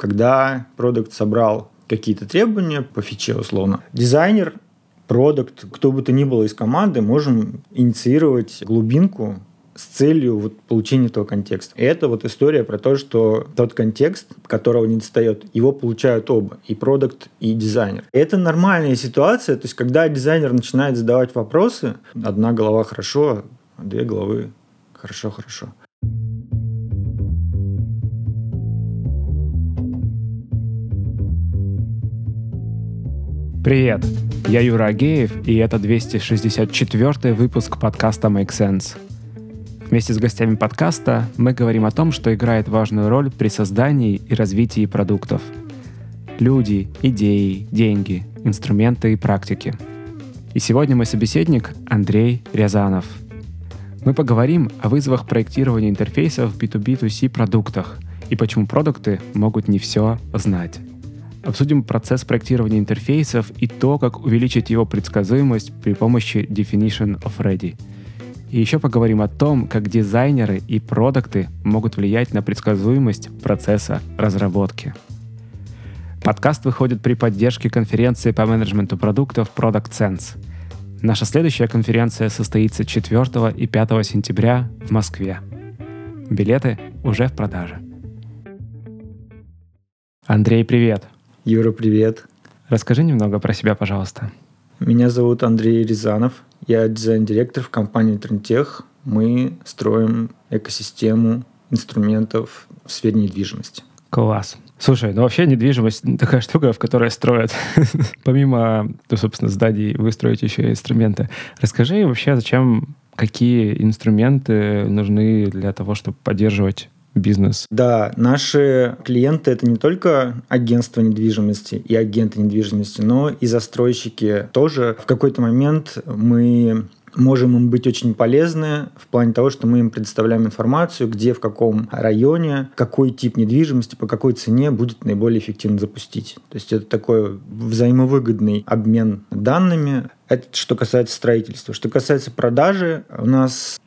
когда продукт собрал какие-то требования по фиче условно, дизайнер, продукт, кто бы то ни было из команды, можем инициировать глубинку с целью вот получения этого контекста. И это вот история про то, что тот контекст, которого не достает, его получают оба, и продукт, и дизайнер. Это нормальная ситуация, то есть когда дизайнер начинает задавать вопросы, одна голова хорошо, а две головы хорошо-хорошо. Привет, я Юра Агеев, и это 264 выпуск подкаста Make Sense. Вместе с гостями подкаста мы говорим о том, что играет важную роль при создании и развитии продуктов. Люди, идеи, деньги, инструменты и практики. И сегодня мой собеседник Андрей Рязанов. Мы поговорим о вызовах проектирования интерфейсов в B2B2C продуктах и почему продукты могут не все знать. Обсудим процесс проектирования интерфейсов и то, как увеличить его предсказуемость при помощи Definition of Ready. И еще поговорим о том, как дизайнеры и продукты могут влиять на предсказуемость процесса разработки. Подкаст выходит при поддержке конференции по менеджменту продуктов Product Sense. Наша следующая конференция состоится 4 и 5 сентября в Москве. Билеты уже в продаже. Андрей, привет! Юра, привет. Расскажи немного про себя, пожалуйста. Меня зовут Андрей Рязанов. Я дизайн-директор в компании Трендтех. Мы строим экосистему инструментов в сфере недвижимости. Класс. Слушай, ну вообще недвижимость такая штука, в которой строят. Помимо, ну, собственно, зданий, вы строите еще инструменты. Расскажи вообще, зачем, какие инструменты нужны для того, чтобы поддерживать бизнес. Да, наши клиенты это не только агентство недвижимости и агенты недвижимости, но и застройщики тоже. В какой-то момент мы можем им быть очень полезны в плане того, что мы им предоставляем информацию, где, в каком районе, какой тип недвижимости, по какой цене будет наиболее эффективно запустить. То есть это такой взаимовыгодный обмен данными. Это что касается строительства. Что касается продажи, у нас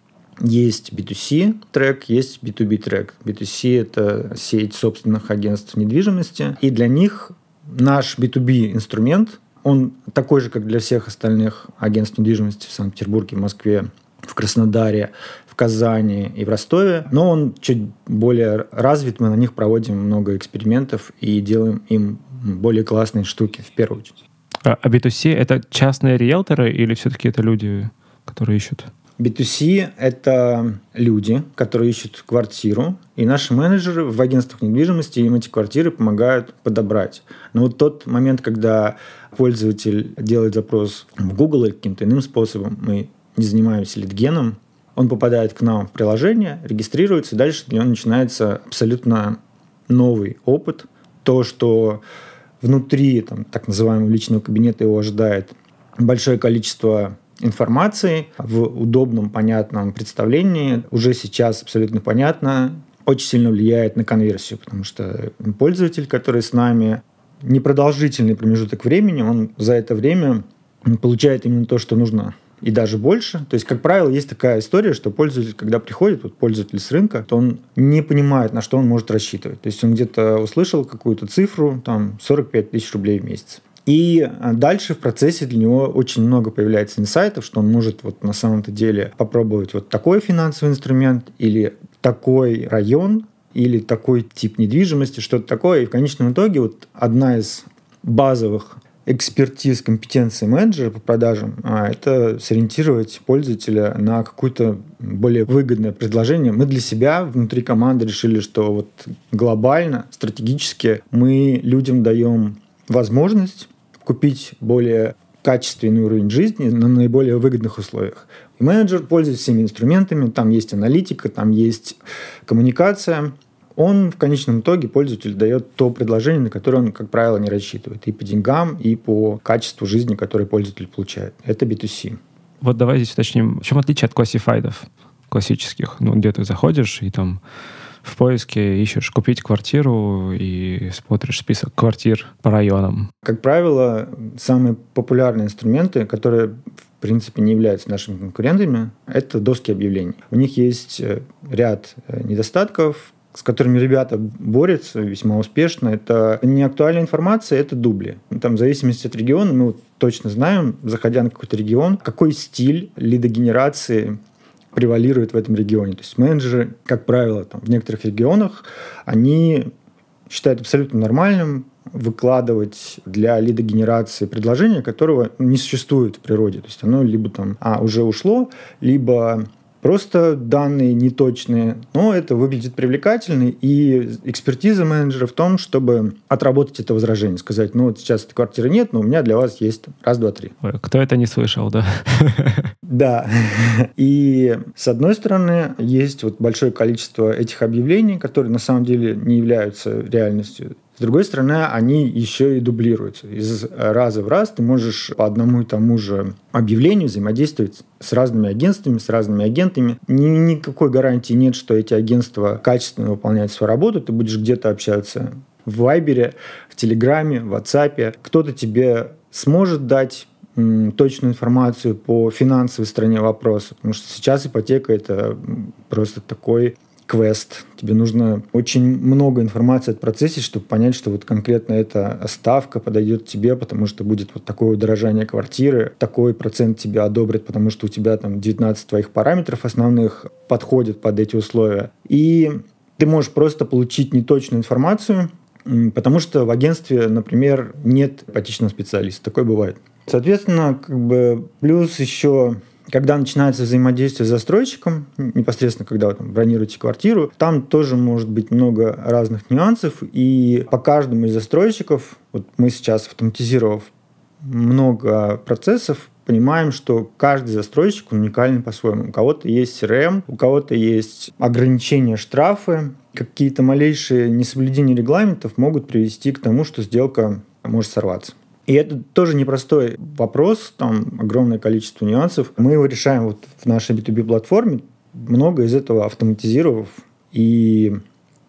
есть B2C трек, есть B2B трек. B2C – это сеть собственных агентств недвижимости. И для них наш B2B инструмент, он такой же, как для всех остальных агентств недвижимости в Санкт-Петербурге, Москве, в Краснодаре, в Казани и в Ростове, но он чуть более развит, мы на них проводим много экспериментов и делаем им более классные штуки в первую очередь. А B2C — это частные риэлторы или все-таки это люди, которые ищут? B2C – это люди, которые ищут квартиру, и наши менеджеры в агентствах недвижимости им эти квартиры помогают подобрать. Но вот тот момент, когда пользователь делает запрос в Google или каким-то иным способом, мы не занимаемся литгеном, он попадает к нам в приложение, регистрируется, и дальше для него начинается абсолютно новый опыт. То, что внутри там, так называемого личного кабинета его ожидает большое количество информации в удобном, понятном представлении уже сейчас абсолютно понятно, очень сильно влияет на конверсию, потому что пользователь, который с нами непродолжительный промежуток времени, он за это время получает именно то, что нужно и даже больше. То есть, как правило, есть такая история, что пользователь, когда приходит, вот пользователь с рынка, то он не понимает, на что он может рассчитывать. То есть, он где-то услышал какую-то цифру, там, 45 тысяч рублей в месяц. И а, дальше в процессе для него очень много появляется инсайтов, что он может вот на самом-то деле попробовать вот такой финансовый инструмент или такой район, или такой тип недвижимости, что-то такое. И в конечном итоге вот одна из базовых экспертиз, компетенции менеджера по продажам а, это сориентировать пользователя на какое-то более выгодное предложение. Мы для себя внутри команды решили, что вот глобально, стратегически мы людям даем возможность купить более качественный уровень жизни на наиболее выгодных условиях. Менеджер пользуется всеми инструментами, там есть аналитика, там есть коммуникация. Он в конечном итоге пользователю дает то предложение, на которое он, как правило, не рассчитывает. И по деньгам, и по качеству жизни, которое пользователь получает. Это B2C. Вот давай здесь уточним, в чем отличие от классифайдов классических? Ну, где ты заходишь и там в поиске ищешь купить квартиру и смотришь список квартир по районам. Как правило, самые популярные инструменты, которые в принципе не являются нашими конкурентами, это доски объявлений. У них есть э, ряд э, недостатков, с которыми ребята борются весьма успешно, это не актуальная информация, это дубли. Там в зависимости от региона мы вот точно знаем, заходя на какой-то регион, какой стиль лидогенерации превалирует в этом регионе. То есть менеджеры, как правило, там, в некоторых регионах, они считают абсолютно нормальным выкладывать для лидогенерации предложение, которого не существует в природе. То есть оно либо там а, уже ушло, либо просто данные неточные, но это выглядит привлекательно, и экспертиза менеджера в том, чтобы отработать это возражение, сказать, ну вот сейчас этой квартиры нет, но у меня для вас есть раз, два, три. Ой, кто это не слышал, да? Да. И с одной стороны, есть вот большое количество этих объявлений, которые на самом деле не являются реальностью. С другой стороны, они еще и дублируются. Из раза в раз ты можешь по одному и тому же объявлению взаимодействовать с разными агентствами, с разными агентами. Ни, никакой гарантии нет, что эти агентства качественно выполняют свою работу. Ты будешь где-то общаться в Вайбере, в Телеграме, в WhatsApp. Кто-то тебе сможет дать точную информацию по финансовой стороне вопроса, потому что сейчас ипотека это просто такой квест. Тебе нужно очень много информации от процессе, чтобы понять, что вот конкретно эта ставка подойдет тебе, потому что будет вот такое удорожание квартиры, такой процент тебе одобрят, потому что у тебя там 19 твоих параметров основных подходят под эти условия. И ты можешь просто получить неточную информацию, потому что в агентстве, например, нет ипотечного специалиста. Такое бывает. Соответственно, как бы плюс еще когда начинается взаимодействие с застройщиком, непосредственно когда вы там, бронируете квартиру, там тоже может быть много разных нюансов, и по каждому из застройщиков, вот мы сейчас автоматизировав много процессов, понимаем, что каждый застройщик уникален по-своему. У кого-то есть CRM, у кого-то есть ограничения, штрафы. Какие-то малейшие несоблюдения регламентов могут привести к тому, что сделка может сорваться. И это тоже непростой вопрос, там огромное количество нюансов. Мы его решаем вот в нашей B2B-платформе, много из этого автоматизировав. И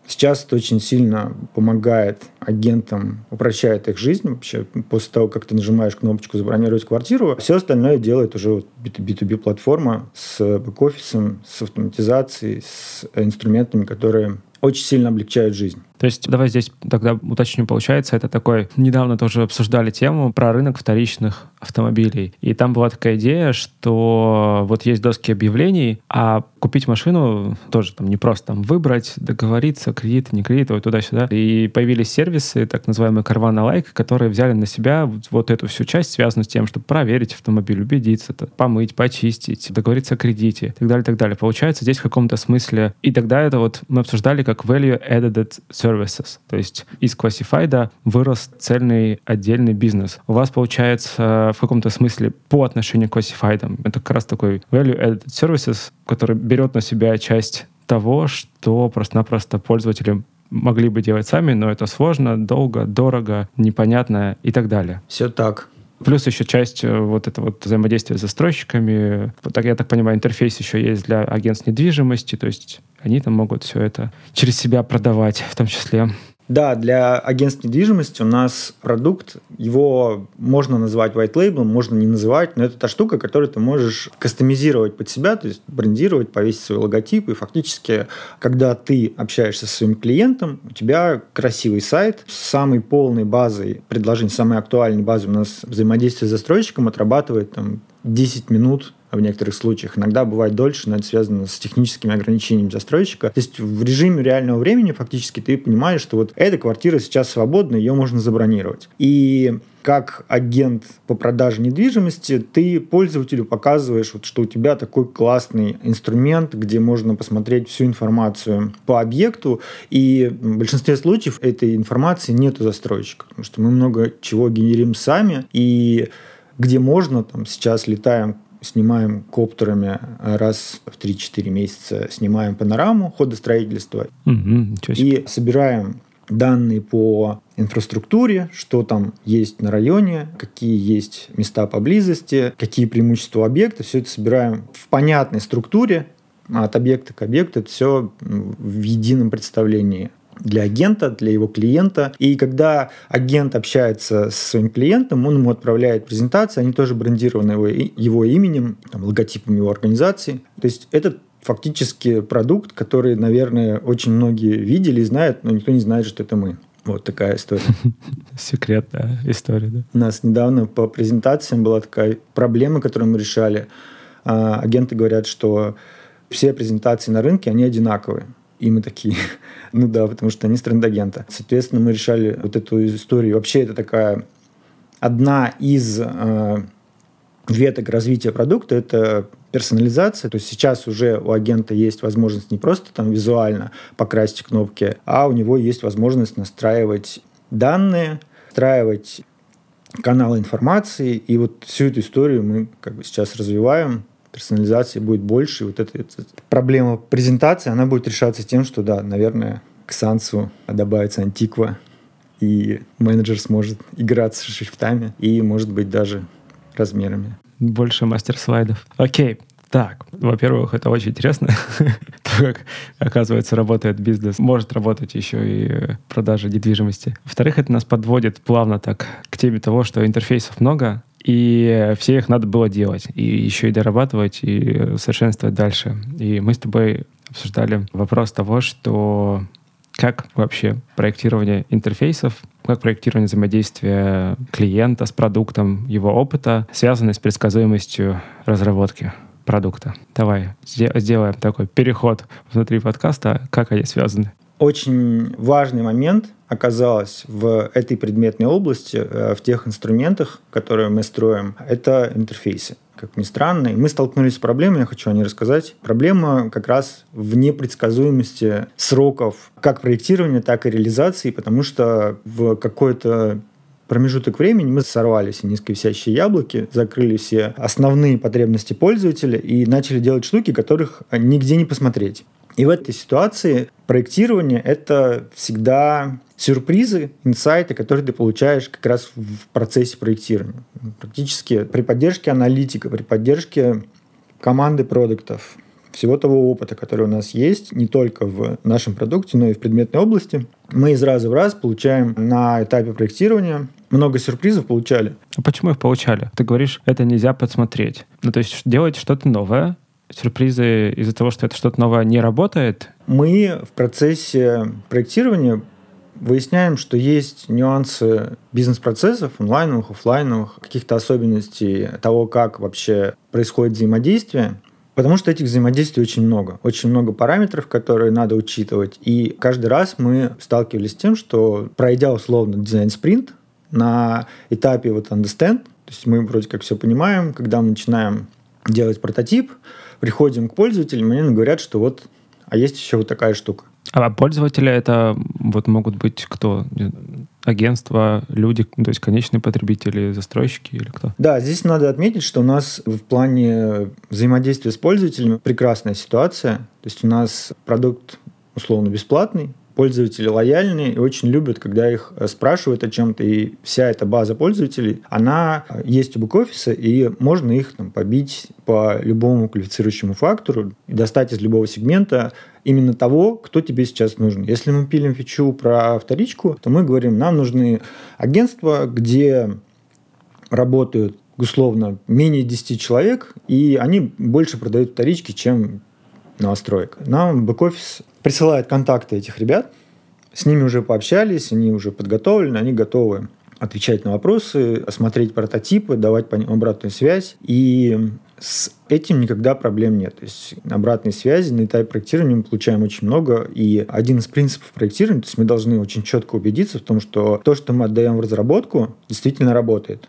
сейчас это очень сильно помогает агентам, упрощает их жизнь вообще. После того, как ты нажимаешь кнопочку «Забронировать квартиру», все остальное делает уже вот B2B-платформа с бэк-офисом, с автоматизацией, с инструментами, которые очень сильно облегчают жизнь. То есть давай здесь тогда уточню, получается, это такой... Недавно тоже обсуждали тему про рынок вторичных автомобилей. И там была такая идея, что вот есть доски объявлений, а купить машину тоже там не просто там выбрать, договориться, кредит, не кредит, вот туда-сюда. И появились сервисы, так называемые Carvana Like, которые взяли на себя вот, вот эту всю часть, связанную с тем, чтобы проверить автомобиль, убедиться, -то, помыть, почистить, договориться о кредите и так далее, так далее. Получается, здесь в каком-то смысле... И тогда это вот мы обсуждали как value added services. То есть из Classified вырос цельный отдельный бизнес. У вас получается в каком-то смысле по отношению к Classified. Это как раз такой value added services, который берет на себя часть того, что просто-напросто пользователи могли бы делать сами, но это сложно, долго, дорого, непонятно и так далее. Все так. Плюс еще часть э, вот этого вот взаимодействия с застройщиками. Вот так, я так понимаю, интерфейс еще есть для агентств недвижимости, то есть они там могут все это через себя продавать в том числе. Да, для агентств недвижимости у нас продукт, его можно называть white label, можно не называть, но это та штука, которую ты можешь кастомизировать под себя, то есть брендировать, повесить свой логотип, и фактически, когда ты общаешься со своим клиентом, у тебя красивый сайт с самой полной базой предложений, самой актуальной базой. У нас взаимодействие с застройщиком отрабатывает там 10 минут в некоторых случаях. Иногда бывает дольше, но это связано с техническими ограничениями застройщика. То есть в режиме реального времени фактически ты понимаешь, что вот эта квартира сейчас свободна, ее можно забронировать. И как агент по продаже недвижимости, ты пользователю показываешь, вот, что у тебя такой классный инструмент, где можно посмотреть всю информацию по объекту, и в большинстве случаев этой информации нет у застройщика, потому что мы много чего генерим сами, и где можно, там сейчас летаем снимаем коптерами раз в 3-4 месяца, снимаем панораму хода строительства угу, и собираем данные по инфраструктуре, что там есть на районе, какие есть места поблизости, какие преимущества объекта. Все это собираем в понятной структуре, от объекта к объекту. Это все в едином представлении для агента, для его клиента. И когда агент общается с своим клиентом, он ему отправляет презентации, они тоже брендированы его, его именем, там, логотипом его организации. То есть это фактически продукт, который, наверное, очень многие видели и знают, но никто не знает, что это мы. Вот такая история. Секретная история, да? У нас недавно по презентациям была такая проблема, которую мы решали. А, агенты говорят, что все презентации на рынке, они одинаковые. И мы такие, ну да, потому что они с. Соответственно, мы решали вот эту историю. Вообще это такая одна из э, веток развития продукта – это персонализация. То есть сейчас уже у агента есть возможность не просто там визуально покрасить кнопки, а у него есть возможность настраивать данные, настраивать каналы информации. И вот всю эту историю мы как бы сейчас развиваем персонализации будет больше. И вот эта, эта проблема презентации, она будет решаться тем, что, да, наверное, к Сансу добавится антиква, и менеджер сможет играться с шрифтами и, может быть, даже размерами. Больше мастер-слайдов. Окей. Так, во-первых, это очень интересно, как, оказывается, работает бизнес. Может работать еще и продажа недвижимости. Во-вторых, это нас подводит плавно так к теме того, что интерфейсов много, и все их надо было делать, и еще и дорабатывать, и совершенствовать дальше. И мы с тобой обсуждали вопрос того, что как вообще проектирование интерфейсов, как проектирование взаимодействия клиента с продуктом, его опыта, связаны с предсказуемостью разработки продукта. Давай сделаем такой переход внутри подкаста, как они связаны. Очень важный момент оказалось в этой предметной области, э, в тех инструментах, которые мы строим, это интерфейсы как ни странно. Мы столкнулись с проблемой, я хочу о ней рассказать. Проблема как раз в непредсказуемости сроков как проектирования, так и реализации, потому что в какой-то промежуток времени мы сорвали все низковисящие яблоки, закрыли все основные потребности пользователя и начали делать штуки, которых нигде не посмотреть. И в этой ситуации проектирование — это всегда сюрпризы, инсайты, которые ты получаешь как раз в процессе проектирования. Практически при поддержке аналитика, при поддержке команды продуктов, всего того опыта, который у нас есть, не только в нашем продукте, но и в предметной области, мы из раза в раз получаем на этапе проектирования много сюрпризов получали. А почему их получали? Ты говоришь, это нельзя подсмотреть. Ну, то есть делать что-то новое, сюрпризы из-за того, что это что-то новое не работает? Мы в процессе проектирования выясняем, что есть нюансы бизнес-процессов, онлайновых, офлайновых, каких-то особенностей того, как вообще происходит взаимодействие. Потому что этих взаимодействий очень много. Очень много параметров, которые надо учитывать. И каждый раз мы сталкивались с тем, что пройдя условно дизайн-спринт, на этапе вот understand, то есть мы вроде как все понимаем, когда мы начинаем делать прототип, приходим к пользователям, и они говорят, что вот, а есть еще вот такая штука. А пользователи это вот могут быть кто? Агентства, люди, то есть конечные потребители, застройщики или кто? Да, здесь надо отметить, что у нас в плане взаимодействия с пользователями прекрасная ситуация. То есть у нас продукт условно бесплатный, пользователи лояльные и очень любят, когда их э, спрашивают о чем-то, и вся эта база пользователей, она э, есть у бэк-офиса, и можно их там, побить по любому квалифицирующему фактору достать из любого сегмента именно того, кто тебе сейчас нужен. Если мы пилим фичу про вторичку, то мы говорим, нам нужны агентства, где работают условно менее 10 человек, и они больше продают вторички, чем новостроек. Нам бэк-офис присылает контакты этих ребят, с ними уже пообщались, они уже подготовлены, они готовы отвечать на вопросы, осмотреть прототипы, давать по ним обратную связь. И с этим никогда проблем нет. То есть обратной связи на этапе проектирования мы получаем очень много. И один из принципов проектирования, то есть мы должны очень четко убедиться в том, что то, что мы отдаем в разработку, действительно работает.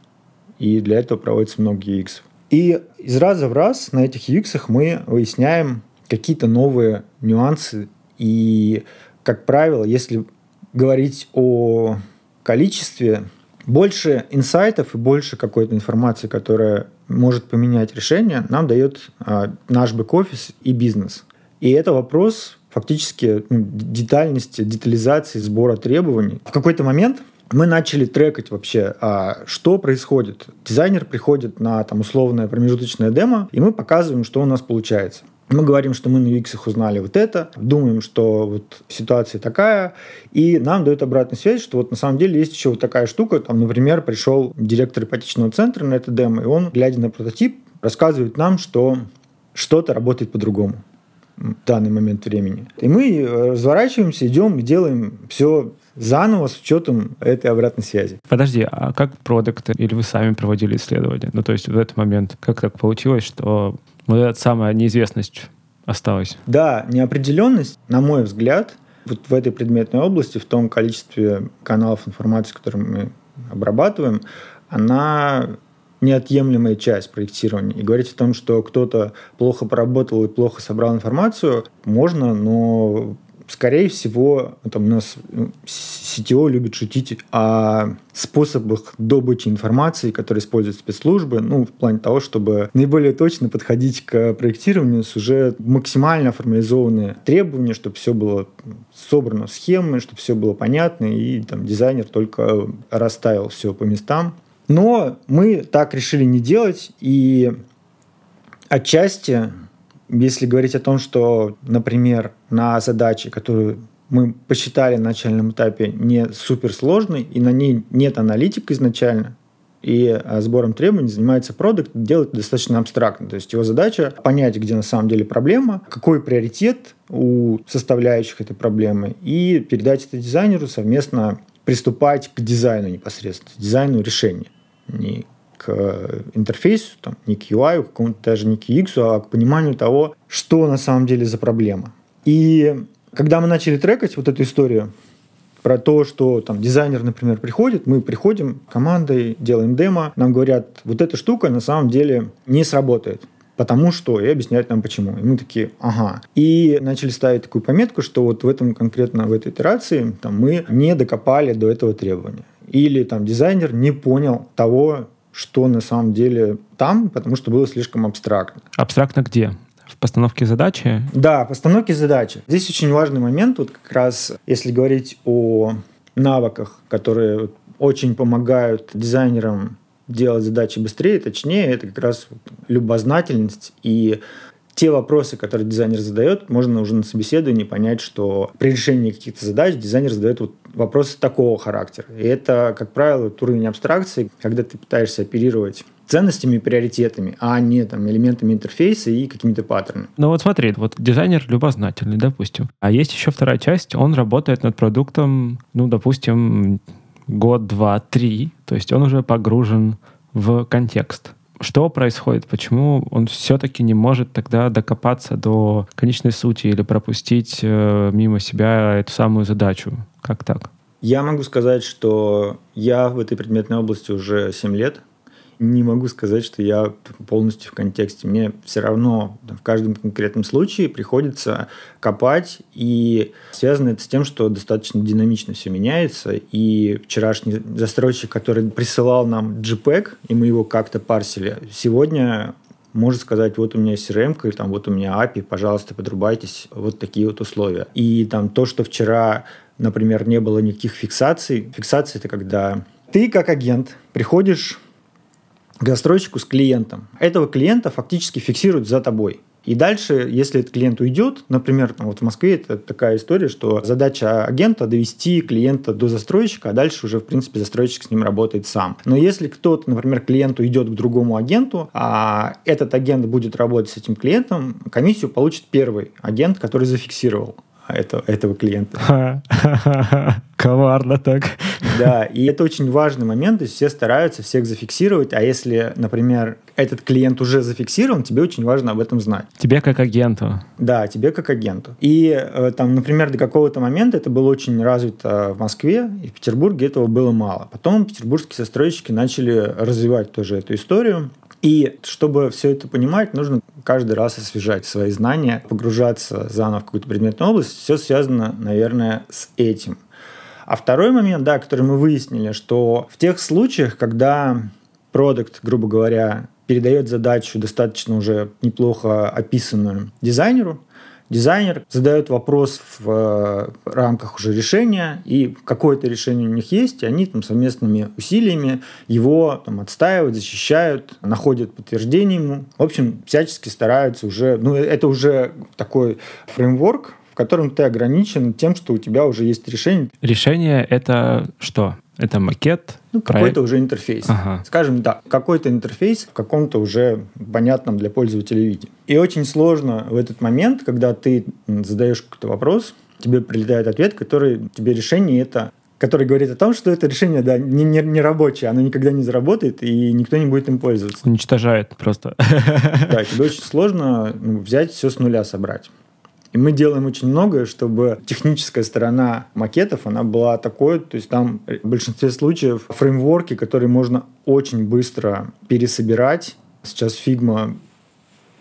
И для этого проводится много UX. И из раза в раз на этих UX мы выясняем какие-то новые нюансы и, как правило, если говорить о количестве, больше инсайтов и больше какой-то информации, которая может поменять решение, нам дает а, наш бэк-офис и бизнес. И это вопрос фактически ну, детальности, детализации сбора требований. В какой-то момент мы начали трекать вообще, а, что происходит. Дизайнер приходит на там, условное промежуточное демо, и мы показываем, что у нас получается. Мы говорим, что мы на UX узнали вот это, думаем, что вот ситуация такая, и нам дают обратную связь, что вот на самом деле есть еще вот такая штука. Там, например, пришел директор ипотечного центра на это демо, и он, глядя на прототип, рассказывает нам, что что-то работает по-другому. в данный момент времени. И мы э, разворачиваемся, идем и делаем все заново с учетом этой обратной связи. Подожди, а как продукты или вы сами проводили исследования? Ну, то есть в этот момент как так получилось, что вот эта самая неизвестность осталась? Да, неопределенность, на мой взгляд, вот в этой предметной области, в том количестве каналов информации, которые мы обрабатываем, она неотъемлемая часть проектирования. И говорить о том, что кто-то плохо поработал и плохо собрал информацию, можно, но скорее всего, там у нас CTO любит шутить о способах добычи информации, которые используют спецслужбы, ну, в плане того, чтобы наиболее точно подходить к проектированию с уже максимально формализованные требования, чтобы все было собрано в схемы, чтобы все было понятно, и там дизайнер только расставил все по местам. Но мы так решили не делать, и отчасти если говорить о том, что, например, на задаче, которую мы посчитали на начальном этапе не суперсложной, и на ней нет аналитика изначально, и а, сбором требований занимается продукт, делает достаточно абстрактно. То есть его задача понять, где на самом деле проблема, какой приоритет у составляющих этой проблемы, и передать это дизайнеру совместно приступать к дизайну непосредственно, дизайну решения. Не к интерфейсу, там, не к UI, какому-то даже не к UX, а к пониманию того, что на самом деле за проблема. И когда мы начали трекать вот эту историю про то, что там дизайнер, например, приходит, мы приходим командой, делаем демо, нам говорят, вот эта штука на самом деле не сработает. Потому что, и объясняют нам почему. И мы такие, ага. И начали ставить такую пометку, что вот в этом конкретно, в этой итерации там, мы не докопали до этого требования. Или там дизайнер не понял того, что на самом деле там, потому что было слишком абстрактно. Абстрактно где? В постановке задачи? Да, постановке задачи. Здесь очень важный момент, вот как раз если говорить о навыках, которые очень помогают дизайнерам делать задачи быстрее, точнее, это как раз любознательность и те вопросы, которые дизайнер задает, можно уже на собеседовании понять, что при решении каких-то задач дизайнер задает вот вопросы такого характера. И это, как правило, уровень абстракции, когда ты пытаешься оперировать ценностями приоритетами, а не там элементами интерфейса и какими-то паттернами. Ну вот смотри, вот дизайнер любознательный, допустим. А есть еще вторая часть, он работает над продуктом, ну, допустим, год, два, три, то есть он уже погружен в контекст что происходит? Почему он все-таки не может тогда докопаться до конечной сути или пропустить э, мимо себя эту самую задачу? Как так? Я могу сказать, что я в этой предметной области уже 7 лет не могу сказать, что я полностью в контексте. Мне все равно в каждом конкретном случае приходится копать, и связано это с тем, что достаточно динамично все меняется, и вчерашний застройщик, который присылал нам JPEG, и мы его как-то парсили, сегодня может сказать, вот у меня CRM, там, вот у меня API, пожалуйста, подрубайтесь, вот такие вот условия. И там то, что вчера, например, не было никаких фиксаций. Фиксация – это когда ты как агент приходишь к застройщику с клиентом. Этого клиента фактически фиксируют за тобой. И дальше, если этот клиент уйдет, например, там, вот в Москве это такая история, что задача агента довести клиента до застройщика, а дальше уже, в принципе, застройщик с ним работает сам. Но если кто-то, например, клиент уйдет к другому агенту, а этот агент будет работать с этим клиентом, комиссию получит первый агент, который зафиксировал этого, этого клиента. Коварно так. Да, и это очень важный момент, то есть все стараются всех зафиксировать, а если, например, этот клиент уже зафиксирован, тебе очень важно об этом знать. Тебе как агенту. Да, тебе как агенту. И э, там, например, до какого-то момента это было очень развито в Москве, и в Петербурге этого было мало. Потом петербургские застройщики начали развивать тоже эту историю, и чтобы все это понимать, нужно каждый раз освежать свои знания, погружаться заново в какую-то предметную область. Все связано, наверное, с этим. А второй момент, да, который мы выяснили, что в тех случаях, когда продукт, грубо говоря, передает задачу достаточно уже неплохо описанную дизайнеру, Дизайнер задает вопрос в э, рамках уже решения, и какое-то решение у них есть, и они там совместными усилиями его там, отстаивают, защищают, находят подтверждение ему. В общем, всячески стараются уже, ну, это уже такой фреймворк, в котором ты ограничен тем, что у тебя уже есть решение. Решение — это что? Это макет? Ну, какой-то уже интерфейс. Ага. Скажем так, какой-то интерфейс в каком-то уже понятном для пользователя виде. И очень сложно в этот момент, когда ты задаешь какой-то вопрос, тебе прилетает ответ, который тебе решение это который говорит о том, что это решение да, не, не, не рабочее, оно никогда не заработает, и никто не будет им пользоваться. Уничтожает просто. Да, тебе очень сложно ну, взять все с нуля собрать. И мы делаем очень многое, чтобы техническая сторона макетов, она была такой, то есть там в большинстве случаев фреймворки, которые можно очень быстро пересобирать. Сейчас Figma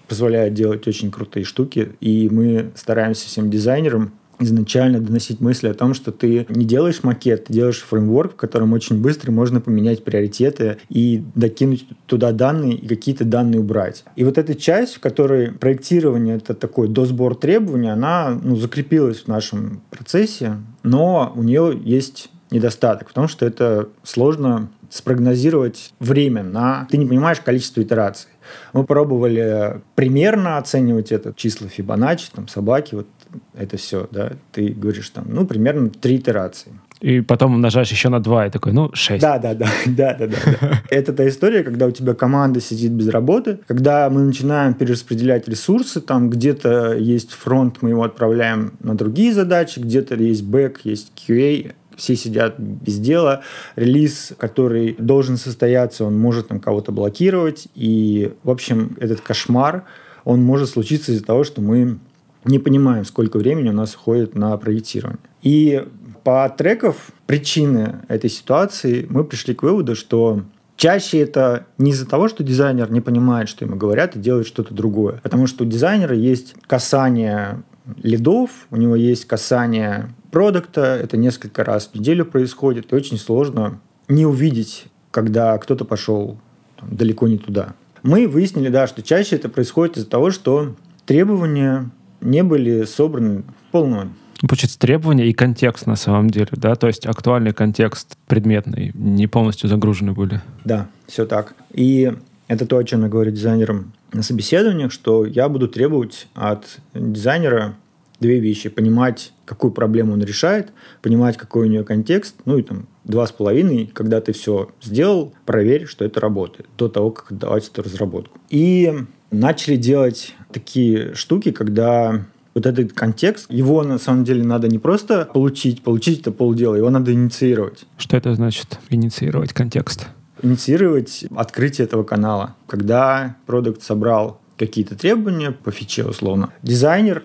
позволяет делать очень крутые штуки, и мы стараемся всем дизайнерам изначально доносить мысли о том, что ты не делаешь макет, ты делаешь фреймворк, в котором очень быстро можно поменять приоритеты и докинуть туда данные и какие-то данные убрать. И вот эта часть, в которой проектирование — это такой досбор требований, она ну, закрепилась в нашем процессе, но у нее есть недостаток, потому что это сложно спрогнозировать время на... Ты не понимаешь количество итераций. Мы пробовали примерно оценивать это, числа Фибоначчи, там, собаки, вот это все, да, ты говоришь там, ну, примерно три итерации. И потом умножаешь еще на 2, и такой, ну, 6. Да, да, да, да, да, да. Это та история, когда у тебя команда сидит без работы, когда мы начинаем перераспределять ресурсы, там где-то есть фронт, мы его отправляем на другие задачи, где-то есть бэк, есть QA, все сидят без дела. Релиз, который должен состояться, он может там кого-то блокировать. И, в общем, этот кошмар, он может случиться из-за того, что мы не понимаем, сколько времени у нас уходит на проектирование. И по треков причины этой ситуации мы пришли к выводу, что Чаще это не из-за того, что дизайнер не понимает, что ему говорят, и делает что-то другое. Потому что у дизайнера есть касание лидов, у него есть касание продукта, это несколько раз в неделю происходит, и очень сложно не увидеть, когда кто-то пошел там, далеко не туда. Мы выяснили, да, что чаще это происходит из-за того, что требования не были собраны полную Получается, требования и контекст на самом деле, да? То есть актуальный контекст предметный, не полностью загружены были. Да, все так. И это то, о чем я говорю дизайнерам на собеседованиях, что я буду требовать от дизайнера две вещи. Понимать, какую проблему он решает, понимать, какой у нее контекст, ну и там два с половиной, когда ты все сделал, проверь, что это работает, до того, как отдавать эту разработку. И начали делать такие штуки, когда вот этот контекст, его на самом деле надо не просто получить, получить это полдела, его надо инициировать. Что это значит, инициировать контекст? Инициировать открытие этого канала. Когда продукт собрал какие-то требования по фиче условно, дизайнер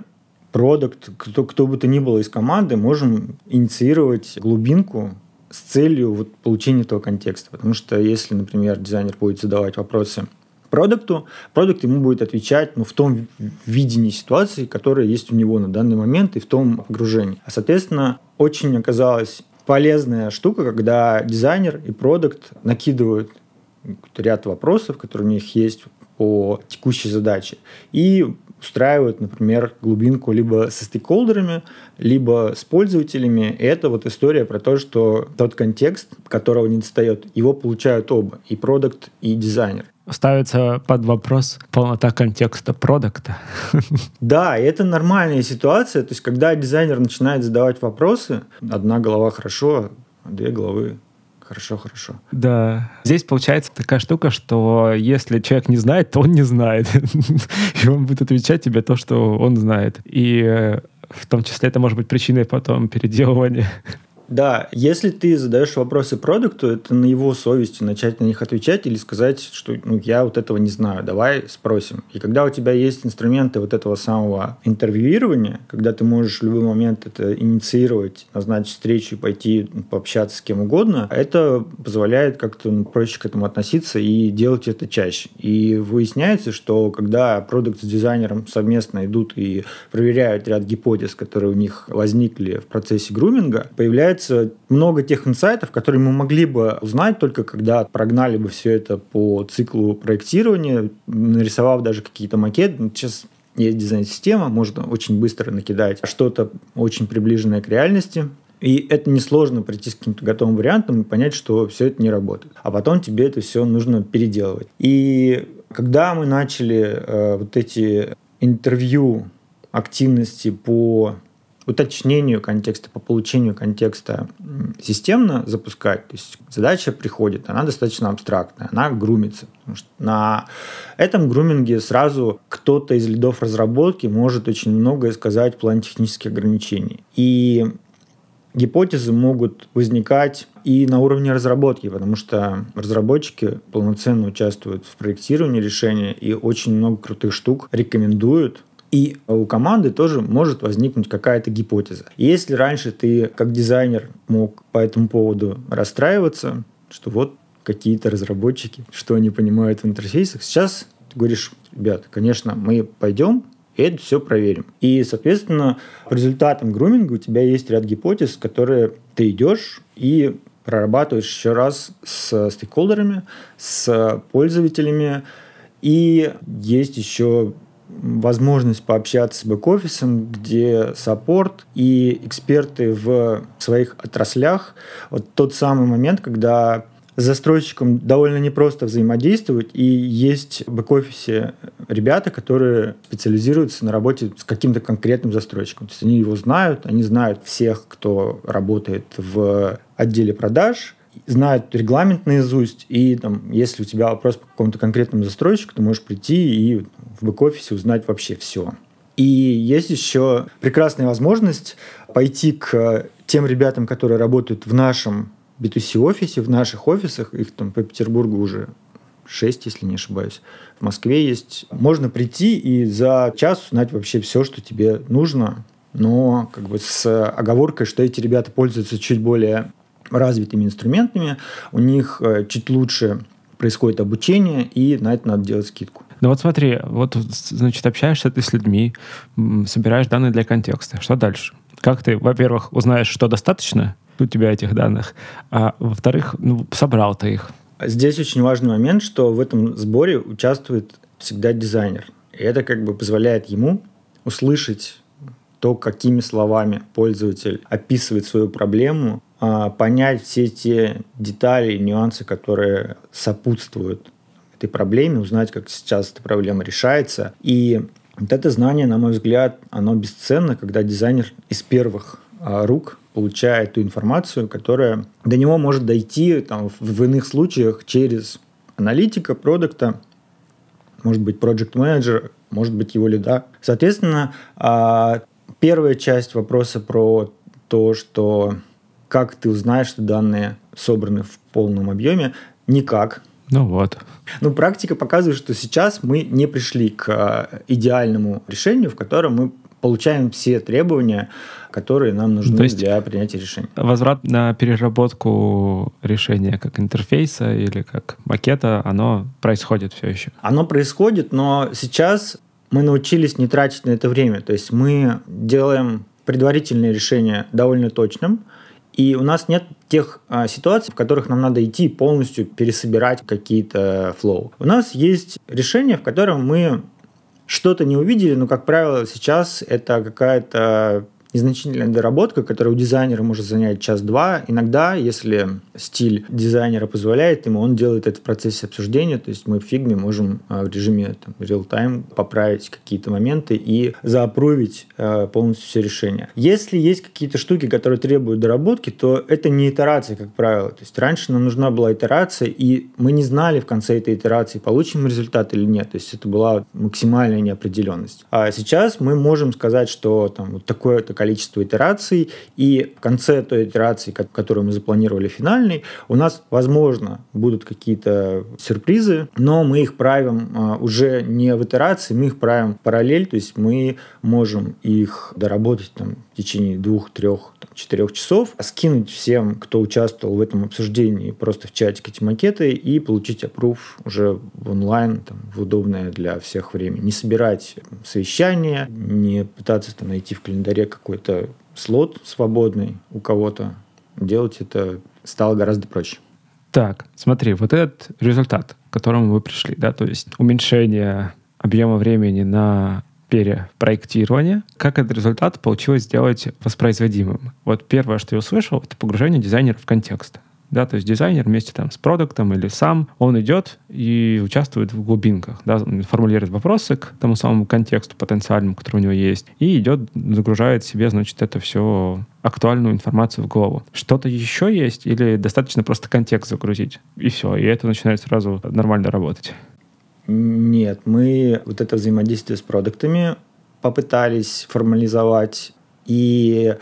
продукт, кто, кто бы то ни было из команды, можем инициировать глубинку с целью вот получения этого контекста. Потому что если, например, дизайнер будет задавать вопросы продукту, продукт ему будет отвечать ну, в том видении ситуации, которая есть у него на данный момент и в том погружении. А, соответственно, очень оказалась полезная штука, когда дизайнер и продукт накидывают ряд вопросов, которые у них есть по текущей задаче, и устраивают, например, глубинку либо со стейкхолдерами, либо с пользователями. И это вот история про то, что тот контекст, которого не достает, его получают оба, и продукт, и дизайнер ставится под вопрос полнота контекста продукта. Да, и это нормальная ситуация. То есть, когда дизайнер начинает задавать вопросы, одна голова хорошо, а две головы хорошо, хорошо. Да. Здесь получается такая штука, что если человек не знает, то он не знает. И он будет отвечать тебе то, что он знает. И э, в том числе это может быть причиной потом переделывания да, если ты задаешь вопросы продукту, это на его совести начать на них отвечать или сказать, что ну, я вот этого не знаю, давай спросим. И когда у тебя есть инструменты вот этого самого интервьюирования, когда ты можешь в любой момент это инициировать, назначить встречу и пойти пообщаться с кем угодно, это позволяет как-то ну, проще к этому относиться и делать это чаще. И выясняется, что когда продукт с дизайнером совместно идут и проверяют ряд гипотез, которые у них возникли в процессе груминга, появляется появляется много тех инсайтов, которые мы могли бы узнать только когда прогнали бы все это по циклу проектирования, нарисовав даже какие-то макеты. Сейчас есть дизайн-система, можно очень быстро накидать что-то очень приближенное к реальности, и это несложно прийти с каким-то готовым вариантом и понять, что все это не работает. А потом тебе это все нужно переделывать. И когда мы начали э, вот эти интервью активности по уточнению контекста, по получению контекста системно запускать. То есть задача приходит, она достаточно абстрактная, она грумится. Потому что на этом груминге сразу кто-то из лидов разработки может очень многое сказать в плане технических ограничений. И гипотезы могут возникать и на уровне разработки, потому что разработчики полноценно участвуют в проектировании решения и очень много крутых штук рекомендуют. И у команды тоже может возникнуть какая-то гипотеза. Если раньше ты как дизайнер мог по этому поводу расстраиваться, что вот какие-то разработчики, что они понимают в интерфейсах, сейчас ты говоришь, ребят, конечно, мы пойдем и это все проверим. И, соответственно, по результатам груминга у тебя есть ряд гипотез, которые ты идешь и прорабатываешь еще раз с стейкхолдерами, с пользователями. И есть еще возможность пообщаться с бэк-офисом, где саппорт и эксперты в своих отраслях. Вот тот самый момент, когда с застройщиком довольно непросто взаимодействовать, и есть в бэк-офисе ребята, которые специализируются на работе с каким-то конкретным застройщиком. То есть они его знают, они знают всех, кто работает в отделе продаж, знают регламент наизусть, и там, если у тебя вопрос по какому-то конкретному застройщику, ты можешь прийти и в бэк-офисе узнать вообще все. И есть еще прекрасная возможность пойти к тем ребятам, которые работают в нашем B2C-офисе, в наших офисах, их там по Петербургу уже 6, если не ошибаюсь. В Москве есть. Можно прийти и за час узнать вообще все, что тебе нужно, но как бы с оговоркой, что эти ребята пользуются чуть более развитыми инструментами, у них э, чуть лучше происходит обучение, и на это надо делать скидку. Ну вот смотри, вот, значит, общаешься ты с людьми, собираешь данные для контекста. Что дальше? Как ты, во-первых, узнаешь, что достаточно у тебя этих данных, а во-вторых, ну, собрал ты их? Здесь очень важный момент, что в этом сборе участвует всегда дизайнер. И это как бы позволяет ему услышать то, какими словами пользователь описывает свою проблему, понять все те детали нюансы, которые сопутствуют этой проблеме, узнать, как сейчас эта проблема решается. И вот это знание, на мой взгляд, оно бесценно, когда дизайнер из первых а, рук получает ту информацию, которая до него может дойти там, в иных случаях через аналитика продукта, может быть, проект менеджер может быть, его лида. Соответственно, а, первая часть вопроса про то, что как ты узнаешь, что данные собраны в полном объеме, никак. Ну вот. Ну, практика показывает, что сейчас мы не пришли к а, идеальному решению, в котором мы получаем все требования, которые нам нужны То есть для принятия решений. Возврат на переработку решения как интерфейса или как макета, оно происходит все еще? Оно происходит, но сейчас мы научились не тратить на это время. То есть мы делаем предварительное решение довольно точным, и у нас нет тех а, ситуаций, в которых нам надо идти полностью пересобирать какие-то флоу. У нас есть решение, в котором мы что-то не увидели, но, как правило, сейчас это какая-то незначительная доработка, которая у дизайнера может занять час-два. Иногда, если стиль дизайнера позволяет ему, он делает это в процессе обсуждения, то есть мы в фигме можем а, в режиме там, real-time поправить какие-то моменты и заапрувить э, полностью все решение. Если есть какие-то штуки, которые требуют доработки, то это не итерация, как правило. То есть раньше нам нужна была итерация, и мы не знали в конце этой итерации, получим результат или нет. То есть это была максимальная неопределенность. А сейчас мы можем сказать, что там вот такое-то количество итераций, и в конце той итерации, которую мы запланировали финальной, у нас, возможно, будут какие-то сюрпризы, но мы их правим а, уже не в итерации, мы их правим параллель, то есть мы можем их доработать там, в течение двух, трех, там, четырех часов, скинуть всем, кто участвовал в этом обсуждении, просто в чатик эти макеты и получить опруф уже в онлайн, там, в удобное для всех время. Не собирать совещания, не пытаться там, найти в календаре какой-то слот свободный у кого-то. Делать это стало гораздо проще. Так, смотри, вот этот результат, к которому вы пришли, да, то есть уменьшение объема времени на перепроектирование, как этот результат получилось сделать воспроизводимым. Вот первое, что я услышал, это погружение дизайнера в контекст. да, то есть дизайнер вместе там с продуктом или сам, он идет и участвует в глубинках, да, формулирует вопросы к тому самому контексту потенциальному, который у него есть, и идет, загружает себе, значит, это все актуальную информацию в голову. Что-то еще есть или достаточно просто контекст загрузить, и все, и это начинает сразу нормально работать? Нет, мы вот это взаимодействие с продуктами попытались формализовать, и